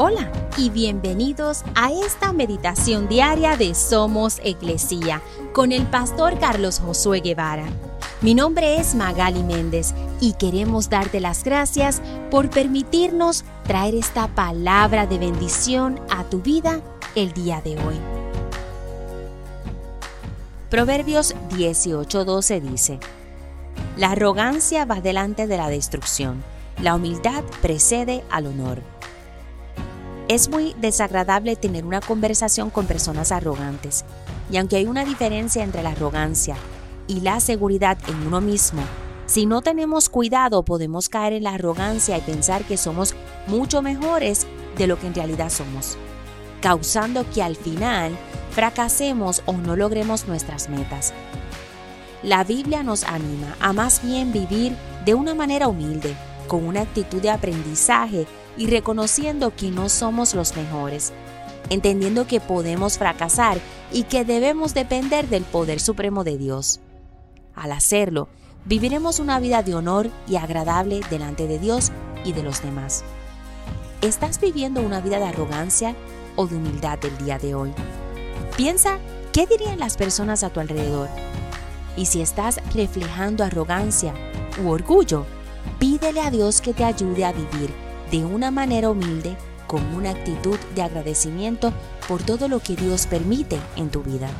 Hola y bienvenidos a esta meditación diaria de Somos Iglesia con el pastor Carlos Josué Guevara. Mi nombre es Magali Méndez y queremos darte las gracias por permitirnos traer esta palabra de bendición a tu vida el día de hoy. Proverbios 18:12 dice, La arrogancia va delante de la destrucción, la humildad precede al honor. Es muy desagradable tener una conversación con personas arrogantes, y aunque hay una diferencia entre la arrogancia y la seguridad en uno mismo, si no tenemos cuidado podemos caer en la arrogancia y pensar que somos mucho mejores de lo que en realidad somos, causando que al final fracasemos o no logremos nuestras metas. La Biblia nos anima a más bien vivir de una manera humilde, con una actitud de aprendizaje y reconociendo que no somos los mejores, entendiendo que podemos fracasar y que debemos depender del poder supremo de Dios. Al hacerlo, viviremos una vida de honor y agradable delante de Dios y de los demás. ¿Estás viviendo una vida de arrogancia o de humildad el día de hoy? Piensa, ¿qué dirían las personas a tu alrededor? Y si estás reflejando arrogancia u orgullo, pídele a Dios que te ayude a vivir de una manera humilde con una actitud de agradecimiento por todo lo que Dios permite en tu vida.